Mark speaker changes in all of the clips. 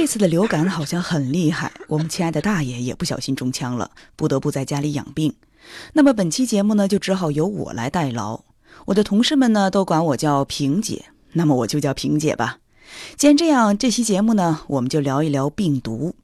Speaker 1: 这次的流感好像很厉害，我们亲爱的大爷也不小心中枪了，不得不在家里养病。那么本期节目呢，就只好由我来代劳。我的同事们呢，都管我叫萍姐，那么我就叫萍姐吧。既然这样，这期节目呢，我们就聊一聊病毒。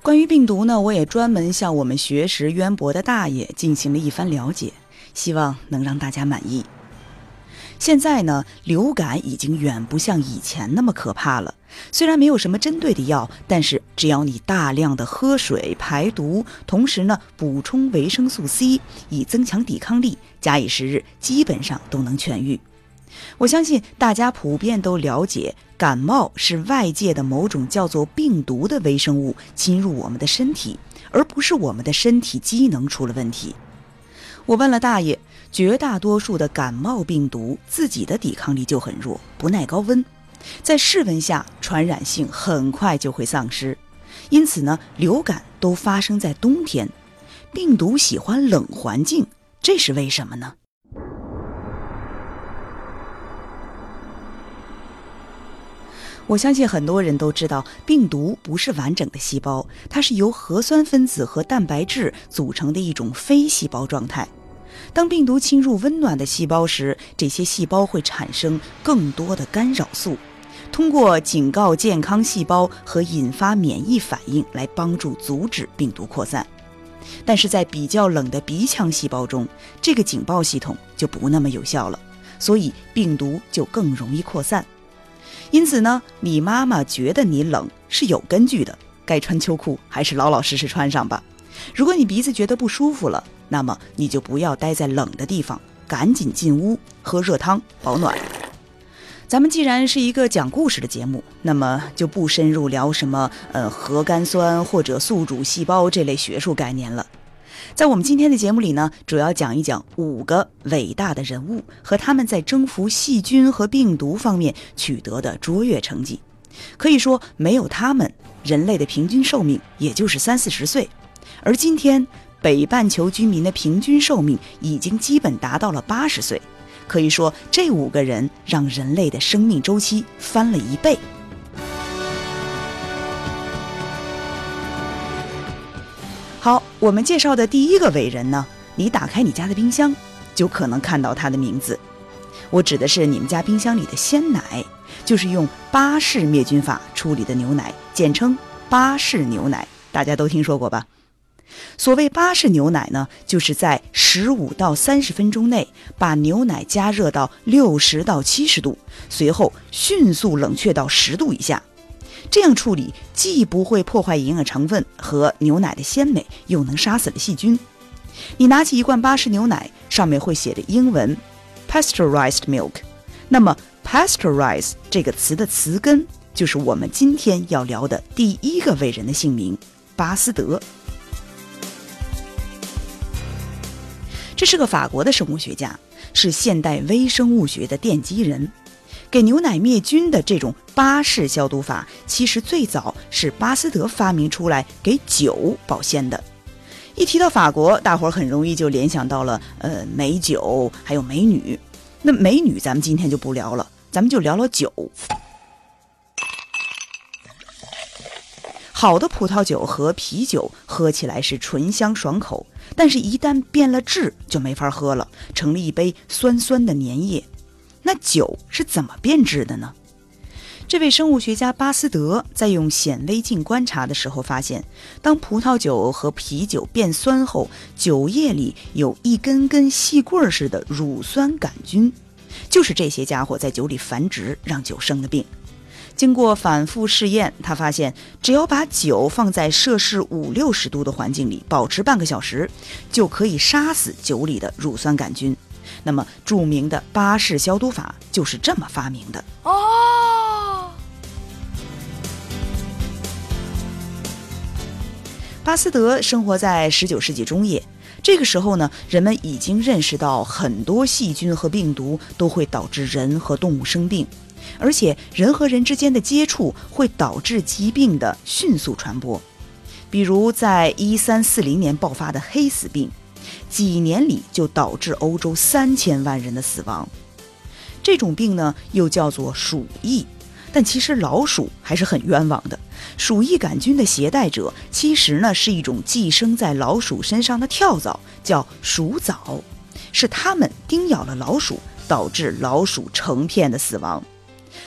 Speaker 1: 关于病毒呢，我也专门向我们学识渊博的大爷进行了一番了解，希望能让大家满意。现在呢，流感已经远不像以前那么可怕了。虽然没有什么针对的药，但是只要你大量的喝水排毒，同时呢补充维生素 C，以增强抵抗力，假以时日，基本上都能痊愈。我相信大家普遍都了解，感冒是外界的某种叫做病毒的微生物侵入我们的身体，而不是我们的身体机能出了问题。我问了大爷。绝大多数的感冒病毒自己的抵抗力就很弱，不耐高温，在室温下传染性很快就会丧失。因此呢，流感都发生在冬天，病毒喜欢冷环境，这是为什么呢？我相信很多人都知道，病毒不是完整的细胞，它是由核酸分子和蛋白质组成的一种非细胞状态。当病毒侵入温暖的细胞时，这些细胞会产生更多的干扰素，通过警告健康细胞和引发免疫反应来帮助阻止病毒扩散。但是在比较冷的鼻腔细胞中，这个警报系统就不那么有效了，所以病毒就更容易扩散。因此呢，你妈妈觉得你冷是有根据的，该穿秋裤还是老老实实穿上吧。如果你鼻子觉得不舒服了，那么你就不要待在冷的地方，赶紧进屋喝热汤保暖。咱们既然是一个讲故事的节目，那么就不深入聊什么呃核苷酸或者宿主细胞这类学术概念了。在我们今天的节目里呢，主要讲一讲五个伟大的人物和他们在征服细菌和病毒方面取得的卓越成绩。可以说，没有他们，人类的平均寿命也就是三四十岁。而今天，北半球居民的平均寿命已经基本达到了八十岁，可以说这五个人让人类的生命周期翻了一倍。好，我们介绍的第一个伟人呢，你打开你家的冰箱，就可能看到他的名字。我指的是你们家冰箱里的鲜奶，就是用巴氏灭菌法处理的牛奶，简称巴氏牛奶，大家都听说过吧？所谓巴氏牛奶呢，就是在十五到三十分钟内把牛奶加热到六十到七十度，随后迅速冷却到十度以下。这样处理既不会破坏营养成分和牛奶的鲜美，又能杀死了细菌。你拿起一罐巴氏牛奶，上面会写着英文 “pasteurized milk”。那么 “pasteurize” 这个词的词根就是我们今天要聊的第一个伟人的姓名——巴斯德。这是个法国的生物学家，是现代微生物学的奠基人。给牛奶灭菌的这种巴氏消毒法，其实最早是巴斯德发明出来给酒保鲜的。一提到法国，大伙儿很容易就联想到了呃美酒，还有美女。那美女咱们今天就不聊了，咱们就聊聊酒。好的葡萄酒和啤酒喝起来是醇香爽口，但是，一旦变了质就没法喝了，成了一杯酸酸的粘液。那酒是怎么变质的呢？这位生物学家巴斯德在用显微镜观察的时候发现，当葡萄酒和啤酒变酸后，酒液里有一根根细棍似的乳酸杆菌，就是这些家伙在酒里繁殖，让酒生了病。经过反复试验，他发现只要把酒放在摄氏五六十度的环境里保持半个小时，就可以杀死酒里的乳酸杆菌。那么，著名的巴氏消毒法就是这么发明的哦。巴斯德生活在十九世纪中叶，这个时候呢，人们已经认识到很多细菌和病毒都会导致人和动物生病。而且人和人之间的接触会导致疾病的迅速传播，比如在一三四零年爆发的黑死病，几年里就导致欧洲三千万人的死亡。这种病呢又叫做鼠疫。但其实老鼠还是很冤枉的。鼠疫杆菌的携带者其实呢是一种寄生在老鼠身上的跳蚤，叫鼠蚤，是它们叮咬了老鼠，导致老鼠成片的死亡。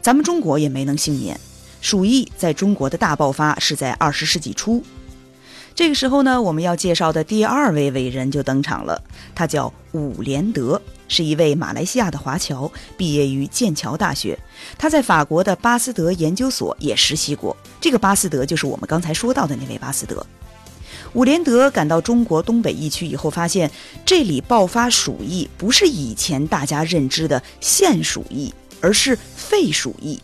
Speaker 1: 咱们中国也没能幸免，鼠疫在中国的大爆发是在二十世纪初。这个时候呢，我们要介绍的第二位伟人就登场了，他叫伍连德。是一位马来西亚的华侨，毕业于剑桥大学。他在法国的巴斯德研究所也实习过。这个巴斯德就是我们刚才说到的那位巴斯德。伍连德赶到中国东北疫区以后，发现这里爆发鼠疫不是以前大家认知的腺鼠疫，而是肺鼠疫。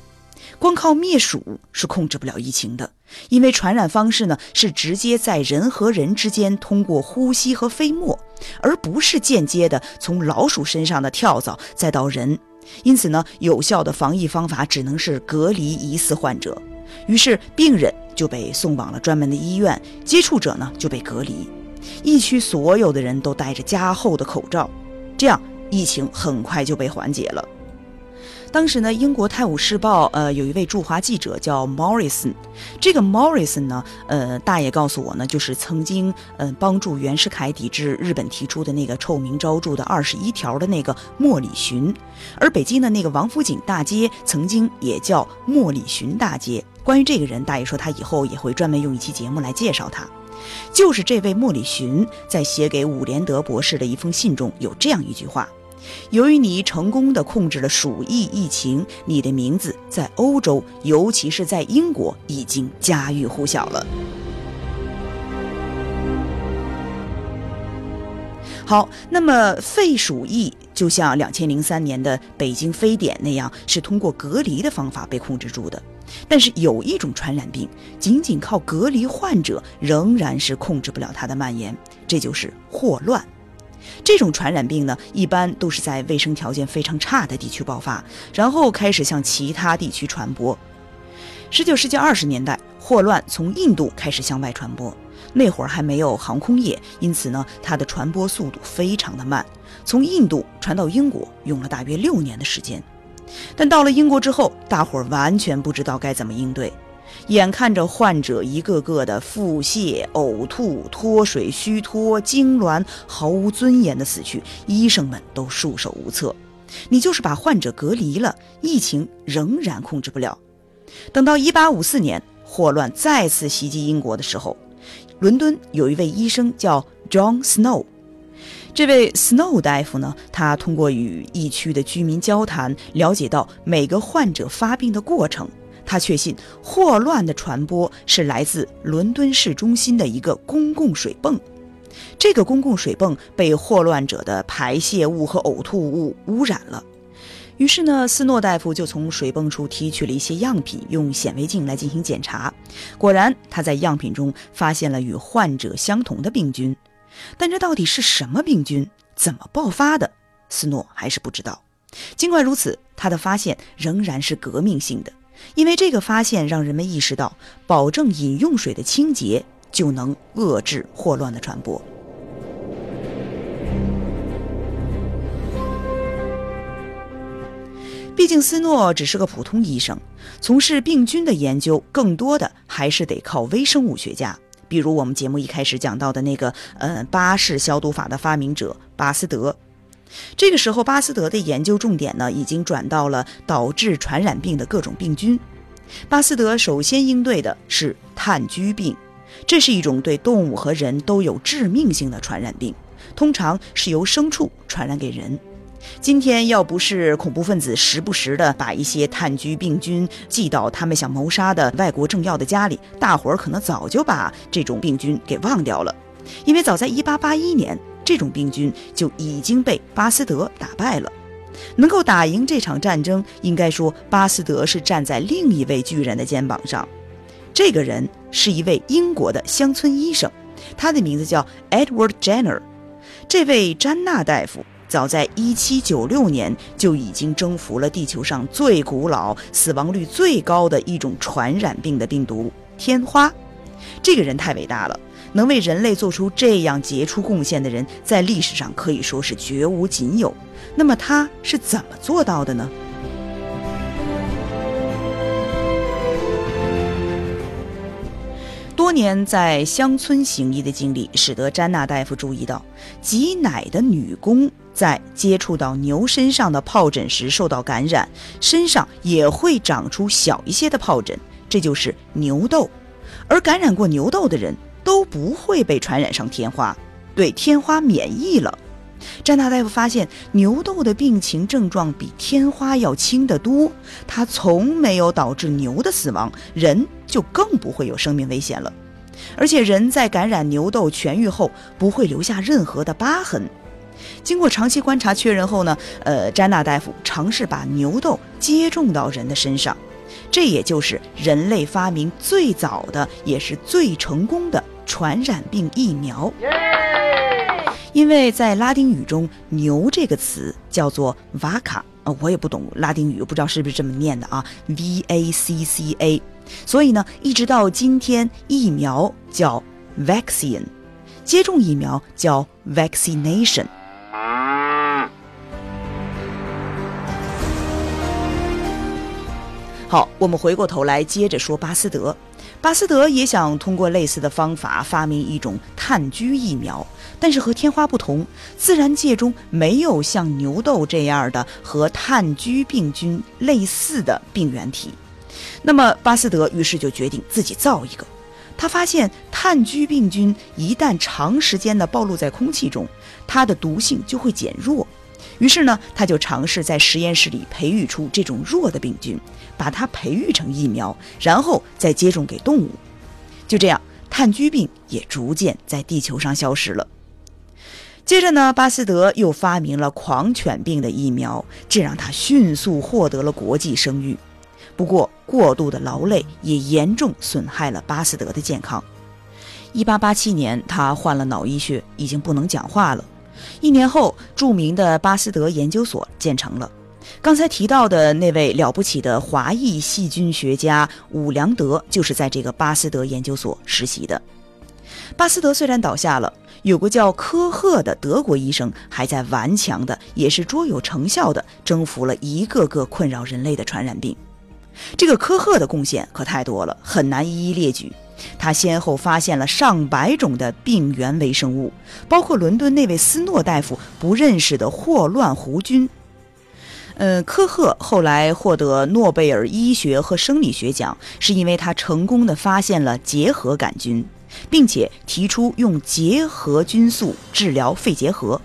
Speaker 1: 光靠灭鼠是控制不了疫情的，因为传染方式呢是直接在人和人之间通过呼吸和飞沫，而不是间接的从老鼠身上的跳蚤再到人。因此呢，有效的防疫方法只能是隔离疑似患者。于是病人就被送往了专门的医院，接触者呢就被隔离。疫区所有的人都戴着加厚的口罩，这样疫情很快就被缓解了。当时呢，英国《泰晤士报》呃有一位驻华记者叫 Morrison，这个 Morrison 呢，呃大爷告诉我呢，就是曾经呃帮助袁世凯抵制日本提出的那个臭名昭著的二十一条的那个莫里逊，而北京的那个王府井大街曾经也叫莫里逊大街。关于这个人，大爷说他以后也会专门用一期节目来介绍他。就是这位莫里逊在写给伍连德博士的一封信中有这样一句话。由于你成功的控制了鼠疫疫情，你的名字在欧洲，尤其是在英国，已经家喻户晓了。好，那么肺鼠疫就像两千零三年的北京非典那样，是通过隔离的方法被控制住的。但是有一种传染病，仅仅靠隔离患者，仍然是控制不了它的蔓延，这就是霍乱。这种传染病呢，一般都是在卫生条件非常差的地区爆发，然后开始向其他地区传播。十九世纪二十年代，霍乱从印度开始向外传播，那会儿还没有航空业，因此呢，它的传播速度非常的慢。从印度传到英国用了大约六年的时间，但到了英国之后，大伙儿完全不知道该怎么应对。眼看着患者一个个的腹泻、呕吐、脱水、虚脱、痉挛，毫无尊严的死去，医生们都束手无策。你就是把患者隔离了，疫情仍然控制不了。等到1854年霍乱再次袭击英国的时候，伦敦有一位医生叫 John Snow。这位 Snow 大夫呢，他通过与疫区的居民交谈，了解到每个患者发病的过程。他确信霍乱的传播是来自伦敦市中心的一个公共水泵，这个公共水泵被霍乱者的排泄物和呕吐物污染了。于是呢，斯诺大夫就从水泵处提取了一些样品，用显微镜来进行检查。果然，他在样品中发现了与患者相同的病菌，但这到底是什么病菌，怎么爆发的，斯诺还是不知道。尽管如此，他的发现仍然是革命性的。因为这个发现让人们意识到，保证饮用水的清洁就能遏制霍乱的传播。毕竟斯诺只是个普通医生，从事病菌的研究更多的还是得靠微生物学家，比如我们节目一开始讲到的那个，呃，巴氏消毒法的发明者巴斯德。这个时候，巴斯德的研究重点呢，已经转到了导致传染病的各种病菌。巴斯德首先应对的是炭疽病，这是一种对动物和人都有致命性的传染病，通常是由牲畜传染给人。今天要不是恐怖分子时不时的把一些炭疽病菌寄到他们想谋杀的外国政要的家里，大伙儿可能早就把这种病菌给忘掉了，因为早在1881年。这种病菌就已经被巴斯德打败了，能够打赢这场战争，应该说巴斯德是站在另一位巨人的肩膀上。这个人是一位英国的乡村医生，他的名字叫 Edward Jenner。这位詹纳大夫早在1796年就已经征服了地球上最古老、死亡率最高的一种传染病的病毒——天花。这个人太伟大了。能为人类做出这样杰出贡献的人，在历史上可以说是绝无仅有。那么他是怎么做到的呢？多年在乡村行医的经历，使得詹娜大夫注意到，挤奶的女工在接触到牛身上的疱疹时受到感染，身上也会长出小一些的疱疹，这就是牛痘。而感染过牛痘的人都不会被传染上天花，对天花免疫了。詹娜大夫发现，牛痘的病情症状比天花要轻得多，它从没有导致牛的死亡，人就更不会有生命危险了。而且，人在感染牛痘痊愈后，不会留下任何的疤痕。经过长期观察确认后呢，呃，詹娜大夫尝试把牛痘接种到人的身上，这也就是人类发明最早的，也是最成功的传染病疫苗。因为在拉丁语中，“牛”这个词叫做 “vaca”，呃，我也不懂拉丁语，不知道是不是这么念的啊，“v a c c a”。所以呢，一直到今天，疫苗叫 “vaccine”，接种疫苗叫 “vaccination”。好，我们回过头来接着说巴斯德。巴斯德也想通过类似的方法发明一种炭疽疫苗，但是和天花不同，自然界中没有像牛痘这样的和炭疽病菌类似的病原体。那么巴斯德于是就决定自己造一个。他发现炭疽病菌一旦长时间的暴露在空气中，它的毒性就会减弱。于是呢，他就尝试在实验室里培育出这种弱的病菌，把它培育成疫苗，然后再接种给动物。就这样，炭疽病也逐渐在地球上消失了。接着呢，巴斯德又发明了狂犬病的疫苗，这让他迅速获得了国际声誉。不过，过度的劳累也严重损害了巴斯德的健康。1887年，他患了脑溢血，已经不能讲话了。一年后，著名的巴斯德研究所建成了。刚才提到的那位了不起的华裔细菌学家伍良德，就是在这个巴斯德研究所实习的。巴斯德虽然倒下了，有个叫科赫的德国医生还在顽强的，也是卓有成效的征服了一个个困扰人类的传染病。这个科赫的贡献可太多了，很难一一列举。他先后发现了上百种的病原微生物，包括伦敦那位斯诺大夫不认识的霍乱弧菌。呃，科赫后来获得诺贝尔医学和生理学奖，是因为他成功的发现了结核杆菌，并且提出用结核菌素治疗肺结核。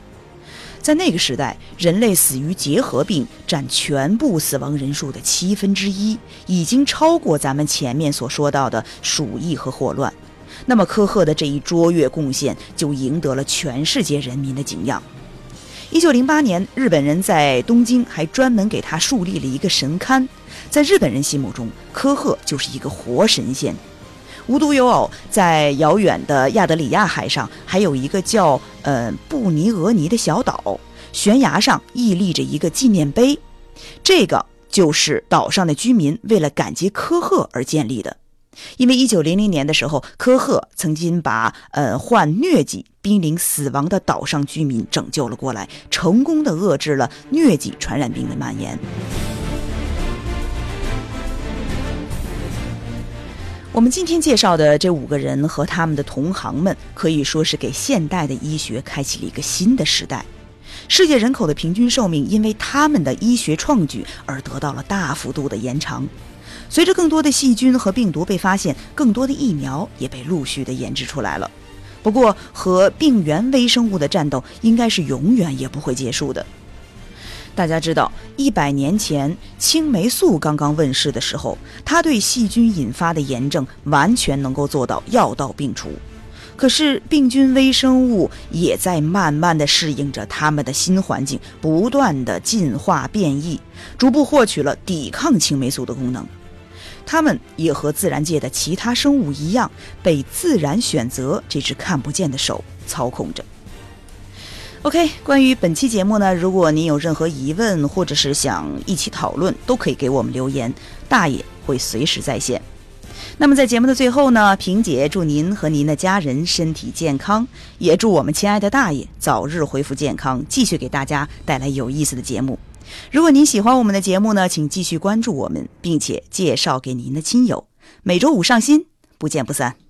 Speaker 1: 在那个时代，人类死于结核病占全部死亡人数的七分之一，已经超过咱们前面所说到的鼠疫和霍乱。那么科赫的这一卓越贡献就赢得了全世界人民的敬仰。一九零八年，日本人在东京还专门给他树立了一个神龛，在日本人心目中，科赫就是一个活神仙。无独有偶，在遥远的亚得里亚海上，还有一个叫呃布尼俄尼的小岛，悬崖上屹立着一个纪念碑，这个就是岛上的居民为了感激科赫而建立的。因为一九零零年的时候，科赫曾经把呃患疟疾濒临死亡的岛上居民拯救了过来，成功的遏制了疟疾传染病的蔓延。我们今天介绍的这五个人和他们的同行们，可以说是给现代的医学开启了一个新的时代。世界人口的平均寿命因为他们的医学创举而得到了大幅度的延长。随着更多的细菌和病毒被发现，更多的疫苗也被陆续的研制出来了。不过，和病原微生物的战斗应该是永远也不会结束的。大家知道，一百年前青霉素刚刚问世的时候，它对细菌引发的炎症完全能够做到药到病除。可是病菌微生物也在慢慢的适应着他们的新环境，不断的进化变异，逐步获取了抵抗青霉素的功能。它们也和自然界的其他生物一样，被自然选择这只看不见的手操控着。OK，关于本期节目呢，如果您有任何疑问，或者是想一起讨论，都可以给我们留言，大爷会随时在线。那么在节目的最后呢，萍姐祝您和您的家人身体健康，也祝我们亲爱的大爷早日恢复健康，继续给大家带来有意思的节目。如果您喜欢我们的节目呢，请继续关注我们，并且介绍给您的亲友。每周五上新，不见不散。